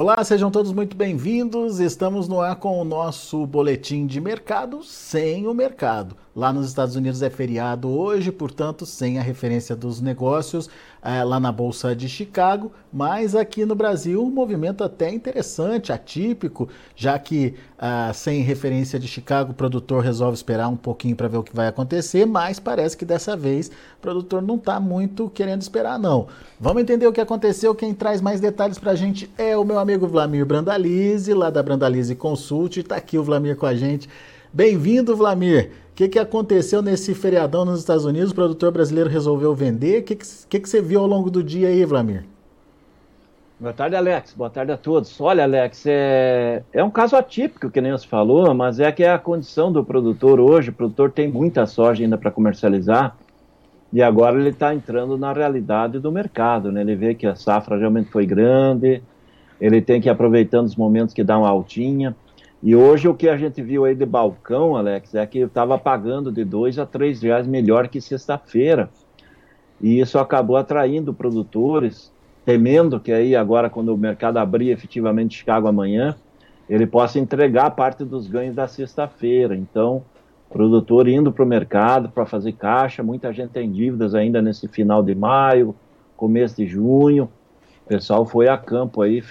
Olá, sejam todos muito bem-vindos. Estamos no ar com o nosso boletim de mercado sem o mercado. Lá nos Estados Unidos é feriado hoje, portanto, sem a referência dos negócios é, lá na Bolsa de Chicago, mas aqui no Brasil um movimento até interessante, atípico, já que ah, sem referência de Chicago o produtor resolve esperar um pouquinho para ver o que vai acontecer, mas parece que dessa vez o produtor não está muito querendo esperar, não. Vamos entender o que aconteceu. Quem traz mais detalhes para a gente é o meu amigo Vlamir Brandalize, lá da Brandalize Consult. Está aqui o Vlamir com a gente. Bem-vindo, Vlamir que, que aconteceu nesse feriadão nos Estados Unidos? O produtor brasileiro resolveu vender. O que, que, que você viu ao longo do dia aí, Vlamir? Boa tarde, Alex. Boa tarde a todos. Olha, Alex, é, é um caso atípico, que nem você falou, mas é que é a condição do produtor hoje. O produtor tem muita soja ainda para comercializar e agora ele está entrando na realidade do mercado. Né? Ele vê que a safra realmente foi grande, ele tem que ir aproveitando os momentos que dá uma altinha. E hoje o que a gente viu aí de balcão, Alex, é que estava pagando de dois a três reais melhor que sexta-feira. E isso acabou atraindo produtores, temendo que aí agora, quando o mercado abrir efetivamente Chicago amanhã, ele possa entregar parte dos ganhos da sexta-feira. Então, produtor indo para o mercado para fazer caixa, muita gente tem dívidas ainda nesse final de maio, começo de junho. O pessoal foi a campo aí,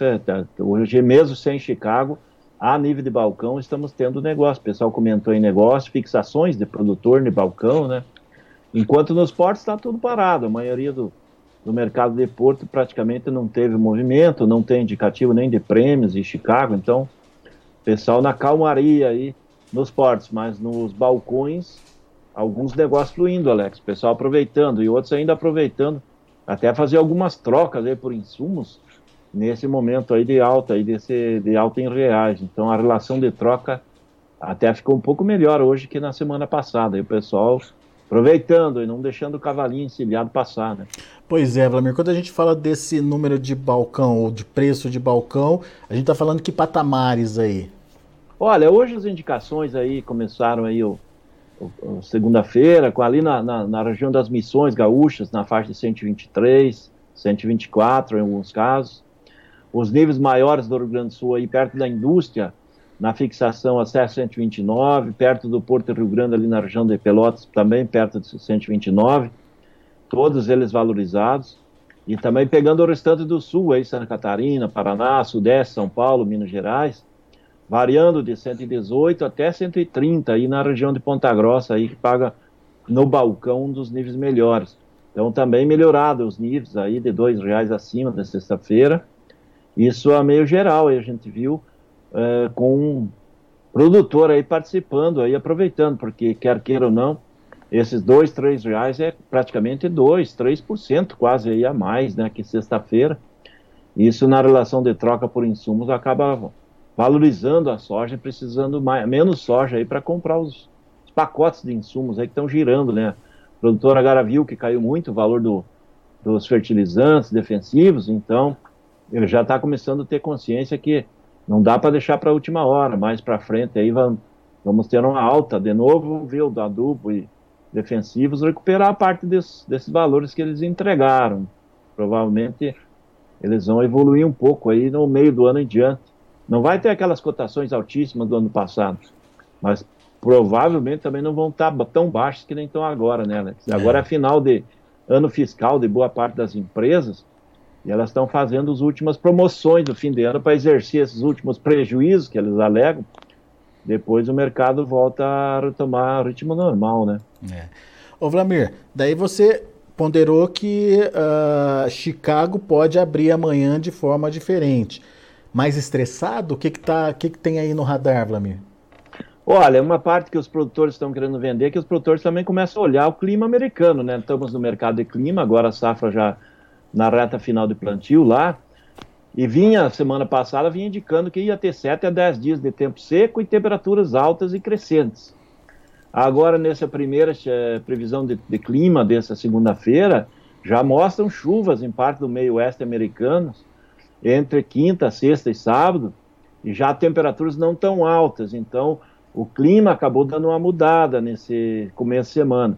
hoje mesmo sem Chicago, a nível de balcão, estamos tendo negócio. O pessoal comentou em negócio, fixações de produtor de balcão, né? Enquanto nos portos está tudo parado. A maioria do, do mercado de porto praticamente não teve movimento, não tem indicativo nem de prêmios em Chicago. Então, pessoal na calmaria aí nos portos, mas nos balcões, alguns negócios fluindo, Alex. Pessoal aproveitando e outros ainda aproveitando até fazer algumas trocas aí por insumos nesse momento aí de alta, aí desse, de alta em reais. Então a relação de troca até ficou um pouco melhor hoje que na semana passada. E o pessoal aproveitando e não deixando o cavalinho encilhado passar, né? Pois é, Vladimir, quando a gente fala desse número de balcão ou de preço de balcão, a gente está falando que patamares aí? Olha, hoje as indicações aí começaram aí o, o, o segunda-feira, ali na, na, na, região das missões gaúchas, na faixa de 123, 124 em alguns casos os níveis maiores do Rio Grande do Sul, aí perto da indústria, na fixação a 129, perto do Porto Rio Grande, ali na região de Pelotas, também perto de 129, todos eles valorizados. E também pegando o restante do Sul, aí Santa Catarina, Paraná, Sudeste, São Paulo, Minas Gerais, variando de 118 até 130 aí na região de Ponta Grossa, aí que paga no balcão um dos níveis melhores. Então também melhorado os níveis aí de dois reais acima da sexta-feira isso a meio geral, aí a gente viu é, com um produtor aí participando, aí aproveitando, porque quer queira ou não, esses dois, três reais é praticamente dois, três por cento quase aí a mais, né, que sexta-feira. Isso na relação de troca por insumos acaba valorizando a soja, precisando mais, menos soja aí para comprar os, os, pacotes de insumos aí que estão girando, né. A produtora agora viu que caiu muito o valor do, dos fertilizantes defensivos, então ele já está começando a ter consciência que não dá para deixar para a última hora, mais para frente aí vamos, vamos ter uma alta de novo, ver o adubo e defensivos recuperar a parte desses, desses valores que eles entregaram. Provavelmente eles vão evoluir um pouco aí no meio do ano em diante. Não vai ter aquelas cotações altíssimas do ano passado, mas provavelmente também não vão estar tá tão baixas que nem estão agora, né, Alex? Agora é final de ano fiscal de boa parte das empresas, e elas estão fazendo as últimas promoções do fim de ano para exercer esses últimos prejuízos que eles alegam. Depois o mercado volta a retomar o ritmo normal, né? É. Ô Vlamir, daí você ponderou que uh, Chicago pode abrir amanhã de forma diferente. Mais estressado? O que, que, tá, que, que tem aí no radar, Vlamir? Olha, uma parte que os produtores estão querendo vender é que os produtores também começam a olhar o clima americano, né? Estamos no mercado de clima, agora a safra já na reta final de plantio lá, e vinha, semana passada, vinha indicando que ia ter 7 a 10 dias de tempo seco e temperaturas altas e crescentes. Agora, nessa primeira é, previsão de, de, clima dessa segunda-feira, já mostram chuvas em parte do meio oeste americano, entre quinta, sexta e sábado, e já temperaturas não tão altas. Então, o clima acabou dando uma mudada nesse começo de semana.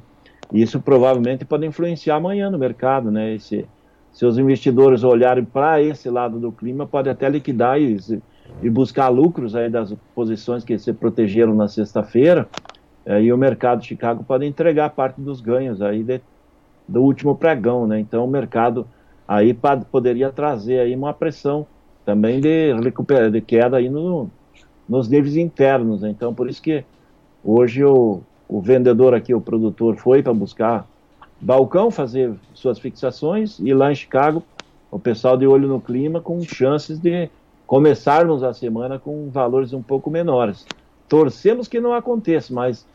Isso provavelmente pode influenciar amanhã no mercado, né? Esse, se os investidores olharem para esse lado do clima, pode até liquidar e, e, buscar lucros aí das posições que se protegeram na sexta-feira, é, e o mercado de Chicago pode entregar parte dos ganhos aí de, do último pregão, né? Então o mercado aí poderia trazer aí uma pressão também de, de queda aí no, nos níveis internos. Né? Então por isso que hoje o, o vendedor aqui, o produtor, foi para buscar balcão, fazer suas fixações, e lá em Chicago, o pessoal de olho no clima com chances de começarmos a semana com valores um pouco menores. Torcemos que não aconteça, mas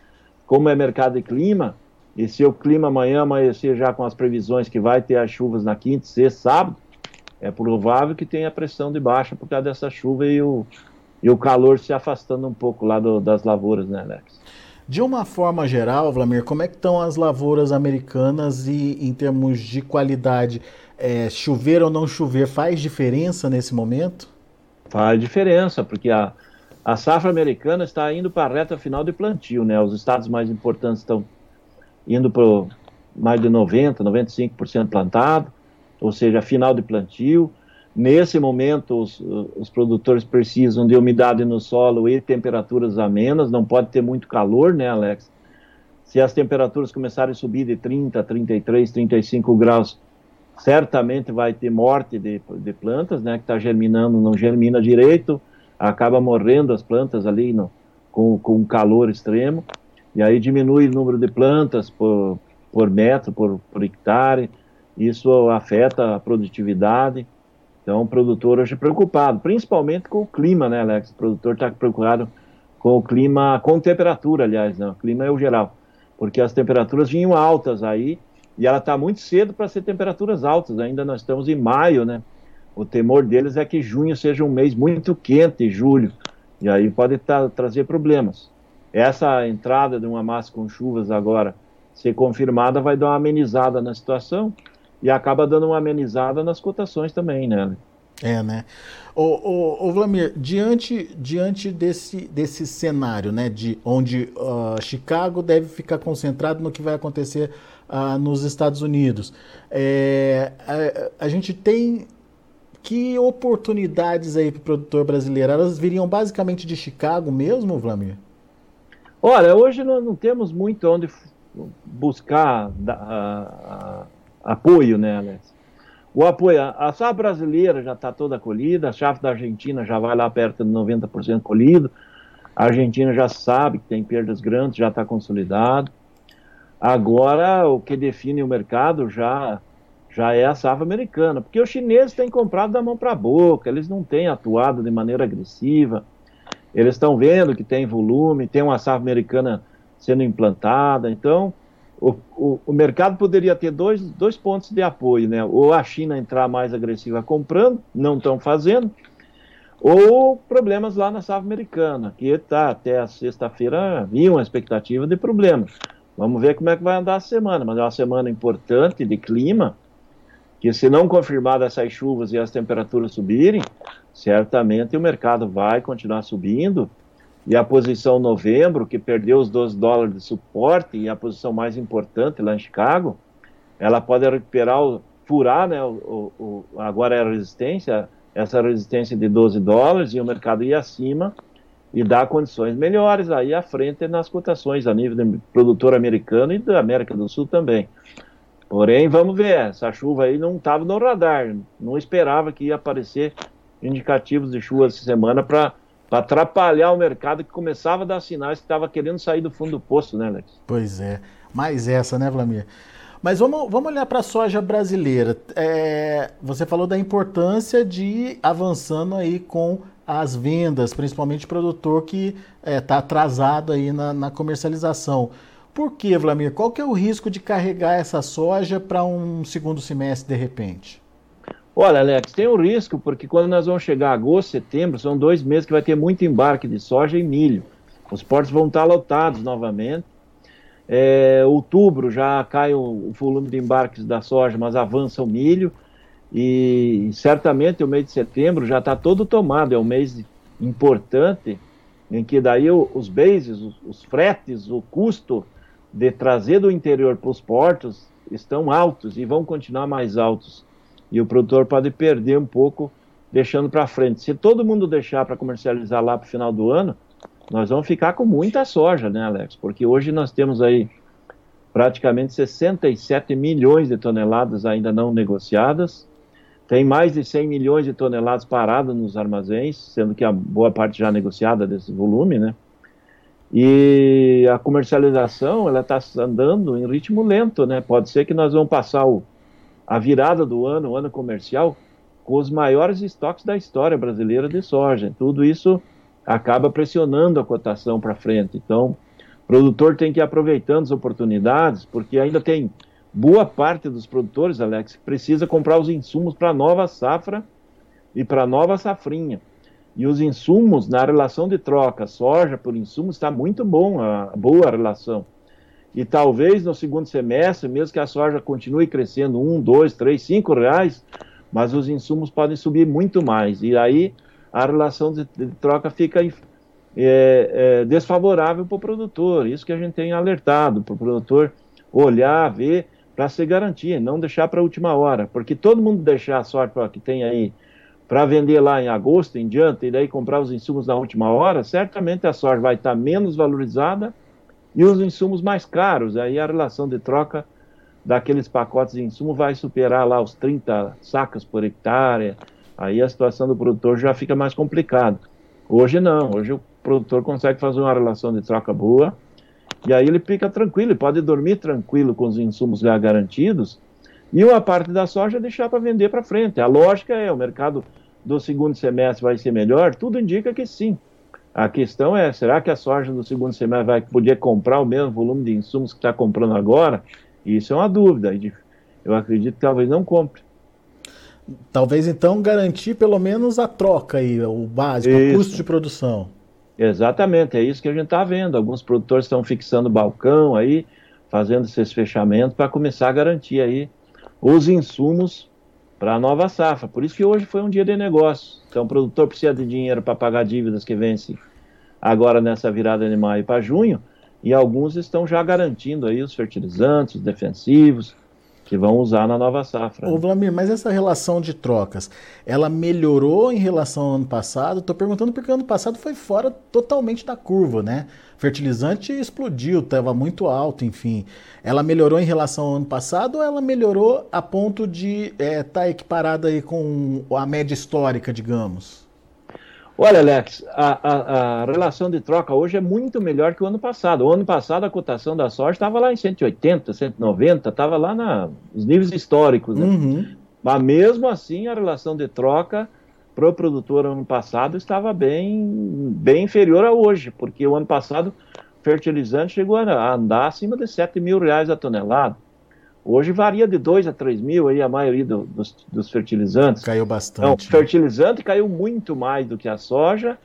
como é mercado de clima, e se o clima amanhã amanhecer já com as previsões que vai ter as chuvas na quinta, sexta, sábado, é provável que tenha pressão de baixa por causa dessa chuva e o, e o calor se afastando um pouco lá do, das lavouras, né, Alex? De uma forma geral, Vlamir, como é que estão as lavouras americanas e em termos de qualidade? É, chover ou não chover faz diferença nesse momento? Faz diferença, porque a, a safra americana está indo para a reta final de plantio, né? Os estados mais importantes estão indo para mais de 90%, 95% plantado, ou seja, final de plantio. Nesse momento, os, os, produtores precisam de umidade no solo e temperaturas amenas, não pode ter muito calor, né, Alex? Se as temperaturas começarem a subir de 30, 33, 35 graus, certamente vai ter morte de, de plantas, né, que está germinando, não germina direito, acaba morrendo as plantas ali no, com, com calor extremo e aí diminui o número de plantas por, por metro, por, por hectare, isso afeta a produtividade. Então, o produtor hoje é preocupado, principalmente com o clima, né, Alex? O produtor está preocupado com o clima, com temperatura, aliás, não, o clima é o geral, porque as temperaturas vinham altas aí, e ela está muito cedo para ser temperaturas altas, ainda nós estamos em maio, né? O temor deles é que junho seja um mês muito quente, julho, e aí pode tá, trazer problemas. Essa entrada de uma massa com chuvas agora ser confirmada vai dar uma amenizada na situação e acaba dando uma amenizada nas cotações também, né? É, né? Ô, ô, ô Vlamir, diante, diante desse, desse cenário, né, de onde uh, Chicago deve ficar concentrado no que vai acontecer uh, nos Estados Unidos, é, a, a, gente tem que oportunidades aí para o produtor brasileiro? Elas viriam basicamente de Chicago mesmo, Vlamir? Olha, hoje nós não temos muito onde buscar apoio, né, Alex? O apoio, a safra brasileira já está toda colhida, a safra da Argentina já vai lá perto de 90% colhido, a Argentina já sabe que tem perdas grandes, já está consolidado. Agora, o que define o mercado já, já é a safra americana, porque os chineses têm comprado da mão para a boca, eles não têm atuado de maneira agressiva, eles estão vendo que tem volume, tem uma safra americana sendo implantada, então o, o, o, mercado poderia ter dois, dois pontos de apoio, né? Ou a China entrar mais agressiva comprando, não estão fazendo, ou problemas lá na safra americana, que tá, até a sexta-feira havia uma expectativa de problemas. Vamos ver como é que vai andar a semana, mas é uma semana importante de clima, que se não confirmada essas chuvas e as temperaturas subirem, certamente o mercado vai continuar subindo e a posição novembro, que perdeu os 12 dólares de suporte e a posição mais importante lá em Chicago, ela pode recuperar, o, furar, né, o, o, agora é a resistência, essa resistência de 12 dólares e o mercado ir acima e dar condições melhores aí à frente nas cotações a nível de produtor americano e da América do Sul também. Porém, vamos ver, essa chuva aí não estava no radar, não esperava que ia aparecer indicativos de chuva essa semana para atrapalhar o mercado que começava a dar sinais que estava querendo sair do fundo do poço, né, Alex? Pois é, mais essa, né, Vlamir? Mas vamos, vamos olhar para a soja brasileira. É, você falou da importância de ir avançando aí com as vendas, principalmente produtor que está é, tá atrasado aí na, na comercialização. Por que, Vlamir? Qual que é o risco de carregar essa soja para um segundo semestre de repente? Olha, Alex, tem um risco, porque quando nós vamos chegar a agosto, setembro, são dois meses que vai ter muito embarque de soja e milho. Os portos vão estar lotados novamente. É, outubro já cai o, o, volume de embarques da soja, mas avança o milho. E certamente o mês de setembro já está todo tomado, é um mês importante, em que daí os bases, os, os fretes, o custo de trazer do interior para os portos estão altos e vão continuar mais altos. E o produtor pode perder um pouco deixando para frente. Se todo mundo deixar para comercializar lá para o final do ano, nós vamos ficar com muita soja, né, Alex? Porque hoje nós temos aí praticamente 67 milhões de toneladas ainda não negociadas, tem mais de 100 milhões de toneladas paradas nos armazéns, sendo que a boa parte já negociada desse volume, né? E a comercialização, ela está andando em ritmo lento, né? Pode ser que nós vamos passar o, a virada do ano, o ano comercial, com os maiores estoques da história brasileira de soja. Tudo isso acaba pressionando a cotação para frente. Então, o produtor tem que ir aproveitando as oportunidades, porque ainda tem boa parte dos produtores, Alex, que precisa comprar os insumos para nova safra e para nova safrinha. E os insumos, na relação de troca, soja por insumos, está muito bom, a, boa relação. E talvez no segundo semestre, mesmo que a soja continue crescendo um, dois, três, cinco reais, mas os insumos podem subir muito mais. E aí a relação de, troca fica é, é, desfavorável para o produtor. Isso que a gente tem alertado, para o produtor olhar, ver, para se garantir, não deixar para a última hora. Porque todo mundo deixar a sorte que tem aí para vender lá em agosto em diante e daí comprar os insumos na última hora, certamente a soja vai estar menos valorizada e os insumos mais caros. Aí a relação de troca daqueles pacotes de insumo vai superar lá os 30 sacas por hectare, aí a situação do produtor já fica mais complicada. Hoje não, hoje o produtor consegue fazer uma relação de troca boa, e aí ele fica tranquilo, ele pode dormir tranquilo com os insumos já garantidos, e uma parte da soja deixar para vender para frente. A lógica é, o mercado do segundo semestre vai ser melhor? Tudo indica que sim. A questão é, será que a soja do segundo semestre vai poder comprar o mesmo volume de insumos que está comprando agora? Isso é uma dúvida. Eu acredito que talvez não compre. Talvez então garantir pelo menos a troca aí, o básico, isso. o custo de produção. Exatamente, é isso que a gente está vendo. Alguns produtores estão fixando balcão aí, fazendo esses fechamentos para começar a garantir aí os insumos para a nova safra. Por isso que hoje foi um dia de negócio. Então o produtor precisa de dinheiro para pagar dívidas que vencem agora nessa virada de maio para junho e alguns estão já garantindo aí os fertilizantes, os defensivos, que vão usar na nova safra. Ô Vlamir, mas essa relação de trocas, ela melhorou em relação ao ano passado? Estou perguntando porque o ano passado foi fora totalmente da curva, né? Fertilizante explodiu, estava muito alto, enfim. Ela melhorou em relação ao ano passado ou ela melhorou a ponto de estar é, tá equiparada aí com a média histórica, digamos? Olha, Alex, a, a, a, relação de troca hoje é muito melhor que o ano passado. O ano passado a cotação da soja estava lá em 180, 190, estava lá na, nos níveis históricos. Né? Uhum. Mas mesmo assim a relação de troca para o produtor ano passado estava bem, bem inferior a hoje, porque o ano passado fertilizante chegou a andar acima de 7 mil reais a tonelada. Hoje varia de 2 a 3 mil aí a maioria do, dos, dos, fertilizantes. Caiu bastante. Então, fertilizante caiu muito mais do que a soja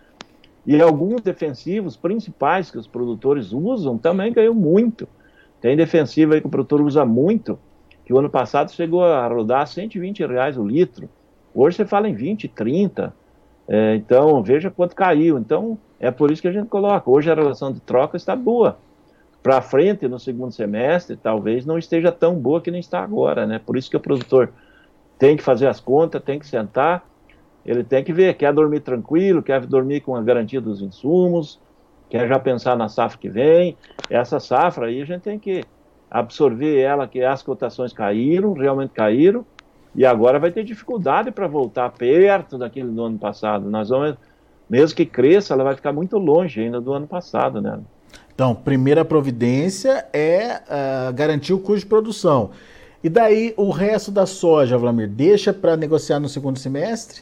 e alguns defensivos principais que os produtores usam também caiu muito. Tem defensivo aí que o produtor usa muito, que o ano passado chegou a rodar 120 reais o litro. Hoje você fala em 20, 30. É, então, veja quanto caiu. Então, é por isso que a gente coloca. Hoje a relação de troca está boa para frente no segundo semestre, talvez não esteja tão boa que nem está agora, né? Por isso que o produtor tem que fazer as contas, tem que sentar, ele tem que ver, quer dormir tranquilo, quer dormir com a garantia dos insumos, quer já pensar na safra que vem. Essa safra aí a gente tem que absorver ela, que as cotações caíram, realmente caíram, e agora vai ter dificuldade para voltar perto daquele do ano passado. Nós vamos, mesmo que cresça, ela vai ficar muito longe ainda do ano passado, né? Então, primeira providência é uh, garantir o custo de produção. E daí o resto da soja, Vlamir, deixa para negociar no segundo semestre?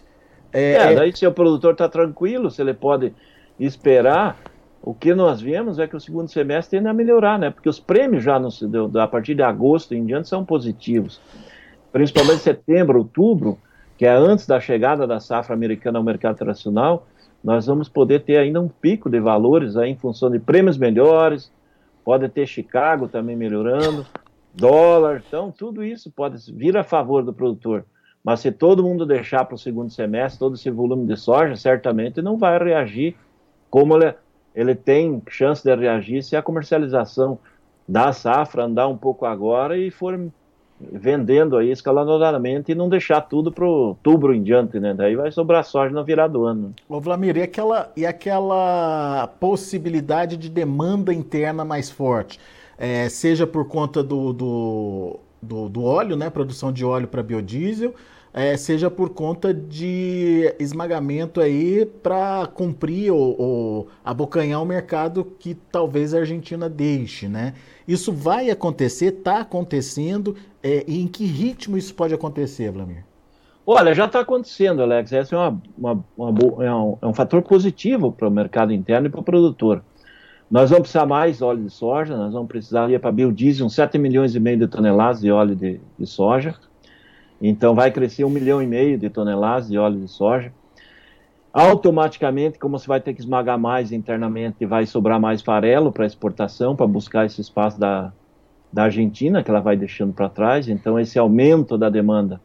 É, é, daí se o produtor está tranquilo, se ele pode esperar, o que nós vemos é que o segundo semestre tende a melhorar, né? Porque os prêmios já no, a partir de agosto em diante são positivos. Principalmente setembro, outubro, que é antes da chegada da safra americana ao mercado internacional, nós vamos poder ter ainda um pico de valores aí em função de prêmios melhores, pode ter Chicago também melhorando, dólar, então tudo isso pode vir a favor do produtor. Mas se todo mundo deixar para o segundo semestre todo esse volume de soja, certamente não vai reagir como ele, ele tem chance de reagir se a comercialização da safra andar um pouco agora e for vendendo aí escalonadamente e não deixar tudo para outubro em diante, né? Daí vai sobrar soja no virar do ano. Ô Vlamir, e aquela, e aquela possibilidade de demanda interna mais forte? É, seja por conta do, do, do, do óleo, né? Produção de óleo para biodiesel, é, seja por conta de esmagamento aí para cumprir ou, ou, abocanhar o mercado que talvez a Argentina deixe, né? Isso vai acontecer, está acontecendo, é, e em que ritmo isso pode acontecer, Vladimir? Olha, já está acontecendo, Alex. Esse é, uma, uma, uma, é, um, é um fator positivo para o mercado interno e para o produtor. Nós vamos precisar mais óleo de soja, nós vamos precisar para biodiesel uns 7 milhões e meio de toneladas de óleo de, de soja. Então vai crescer um milhão e meio de toneladas de óleo de soja. Automaticamente, como você vai ter que esmagar mais internamente, vai sobrar mais farelo para exportação, para buscar esse espaço da, da Argentina, que ela vai deixando para trás. Então, esse aumento da demanda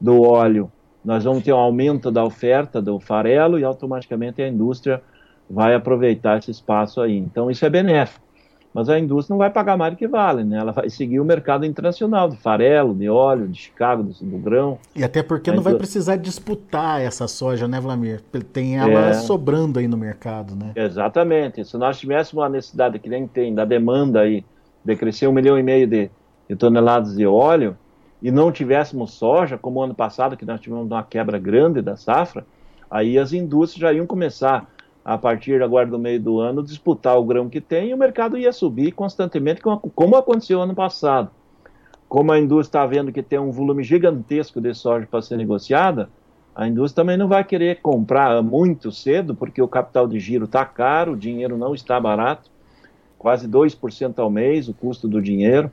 do óleo, nós vamos ter um aumento da oferta do farelo e automaticamente a indústria vai aproveitar esse espaço aí. Então, isso é benéfico mas a indústria não vai pagar mais do que vale, né? Ela vai seguir o mercado internacional de farelo, de óleo, de Chicago, do, do grão. E até porque a não indústria... vai precisar disputar essa soja, né, Vlamir? Tem ela é... sobrando aí no mercado, né? Exatamente. Se nós tivéssemos uma necessidade que nem tem da demanda aí de crescer um milhão e meio de, de toneladas de óleo e não tivéssemos soja, como ano passado que nós tivemos uma quebra grande da safra, aí as indústrias já iam começar a partir agora do meio do ano, disputar o grão que tem e o mercado ia subir constantemente, como aconteceu ano passado. Como a indústria está vendo que tem um volume gigantesco de soja para ser negociada, a indústria também não vai querer comprar muito cedo, porque o capital de giro está caro, o dinheiro não está barato, quase 2% ao mês o custo do dinheiro.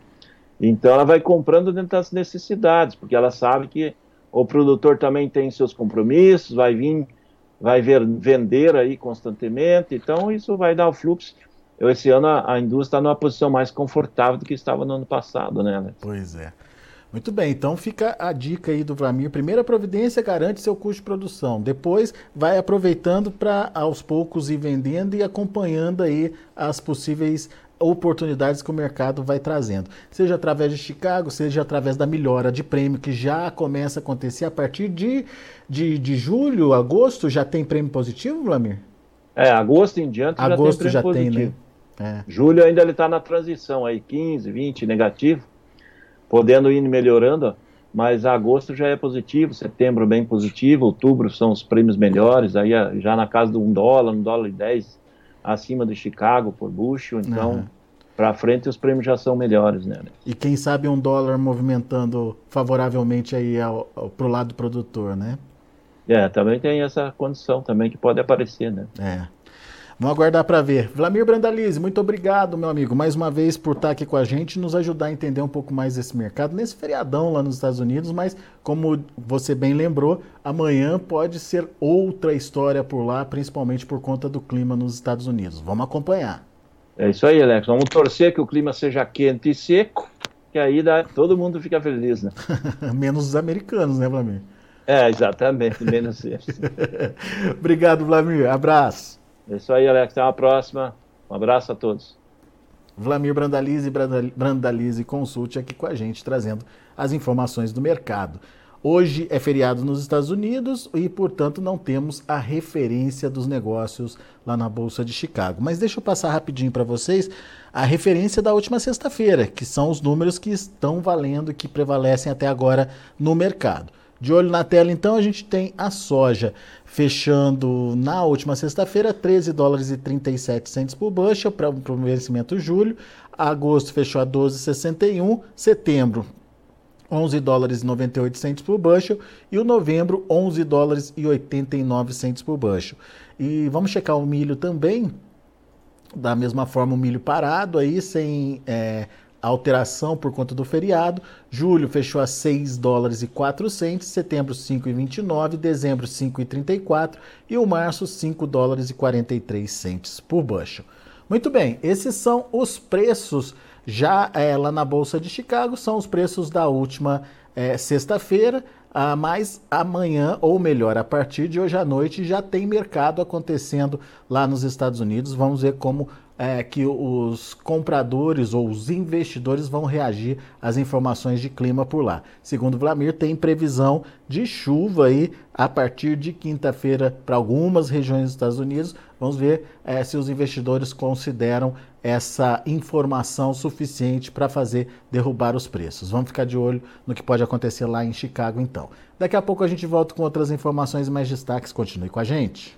Então ela vai comprando dentro das necessidades, porque ela sabe que o produtor também tem seus compromissos, vai vir vai ver, vender aí constantemente, então isso vai dar o fluxo. Eu, esse ano a, a indústria está numa posição mais confortável do que estava no ano passado, né, Alex? Pois é. Muito bem, então fica a dica aí do Vlamir. Primeira providência garante seu custo de produção. Depois vai aproveitando para aos poucos ir vendendo e acompanhando aí as possíveis oportunidades que o mercado vai trazendo. Seja através de Chicago, seja através da melhora de prêmio que já começa a acontecer a partir de, de, de julho, agosto, já tem prêmio positivo, Vlamir? É, agosto em diante agosto já tem prêmio já positivo. Tem, né? É. Julho ainda ele está na transição aí, 15, 20 negativo, podendo ir melhorando, mas agosto já é positivo, setembro bem positivo, outubro são os prêmios melhores, aí já na casa de um dólar, um dólar e dez, acima do Chicago por bushel, então uhum. para frente os prêmios já são melhores, né? E quem sabe um dólar movimentando favoravelmente aí ao, ao, pro lado produtor, né? É, também tem essa condição também que pode aparecer, né? É. Vamos aguardar para ver. Vlamir Brandalize, muito obrigado, meu amigo, mais uma vez por estar aqui com a gente e nos ajudar a entender um pouco mais desse mercado, nesse feriadão lá nos Estados Unidos, mas como você bem lembrou, amanhã pode ser outra história por lá, principalmente por conta do clima nos Estados Unidos. Vamos acompanhar. É isso aí, Alex. Vamos torcer que o clima seja quente e seco, que aí dá, todo mundo fica feliz, né? Menos os americanos, né, Vlamir? É, exatamente, menos isso. Obrigado, Vlamir. Abraço. É isso aí, Alex. Até uma próxima. Um abraço a todos. Vlamir Brandalize, Brandalize Consulte aqui com a gente, trazendo as informações do mercado. Hoje é feriado nos Estados Unidos e, portanto, não temos a referência dos negócios lá na Bolsa de Chicago. Mas deixa eu passar rapidinho para vocês a referência da última sexta-feira, que são os números que estão valendo e que prevalecem até agora no mercado. De olho na tela, então, a gente tem a soja fechando na última sexta-feira 13 dólares e 37 centos por bushel para o vencimento julho. Agosto fechou a 12,61. Setembro 11 dólares e 98 centos por bushel e o novembro 11 dólares e 89 centos por bushel. E vamos checar o milho também. Da mesma forma, o milho parado aí, sem é, alteração por conta do feriado. Julho fechou a 6 dólares e 4 centos, setembro 5,29, dezembro 5,34 e o março 5 dólares e 43 centos por bushel. Muito bem, esses são os preços já é, lá na Bolsa de Chicago, são os preços da última é, sexta-feira, ah, mas amanhã, ou melhor, a partir de hoje à noite, já tem mercado acontecendo lá nos Estados Unidos. Vamos ver como é, que os compradores ou os investidores vão reagir às informações de clima por lá. Segundo Vlamir, tem previsão de chuva aí a partir de quinta-feira para algumas regiões dos Estados Unidos. Vamos ver é, se os investidores consideram essa informação suficiente para fazer derrubar os preços. Vamos ficar de olho no que pode acontecer lá em Chicago, então. Daqui a pouco a gente volta com outras informações e mais destaques. Continue com a gente.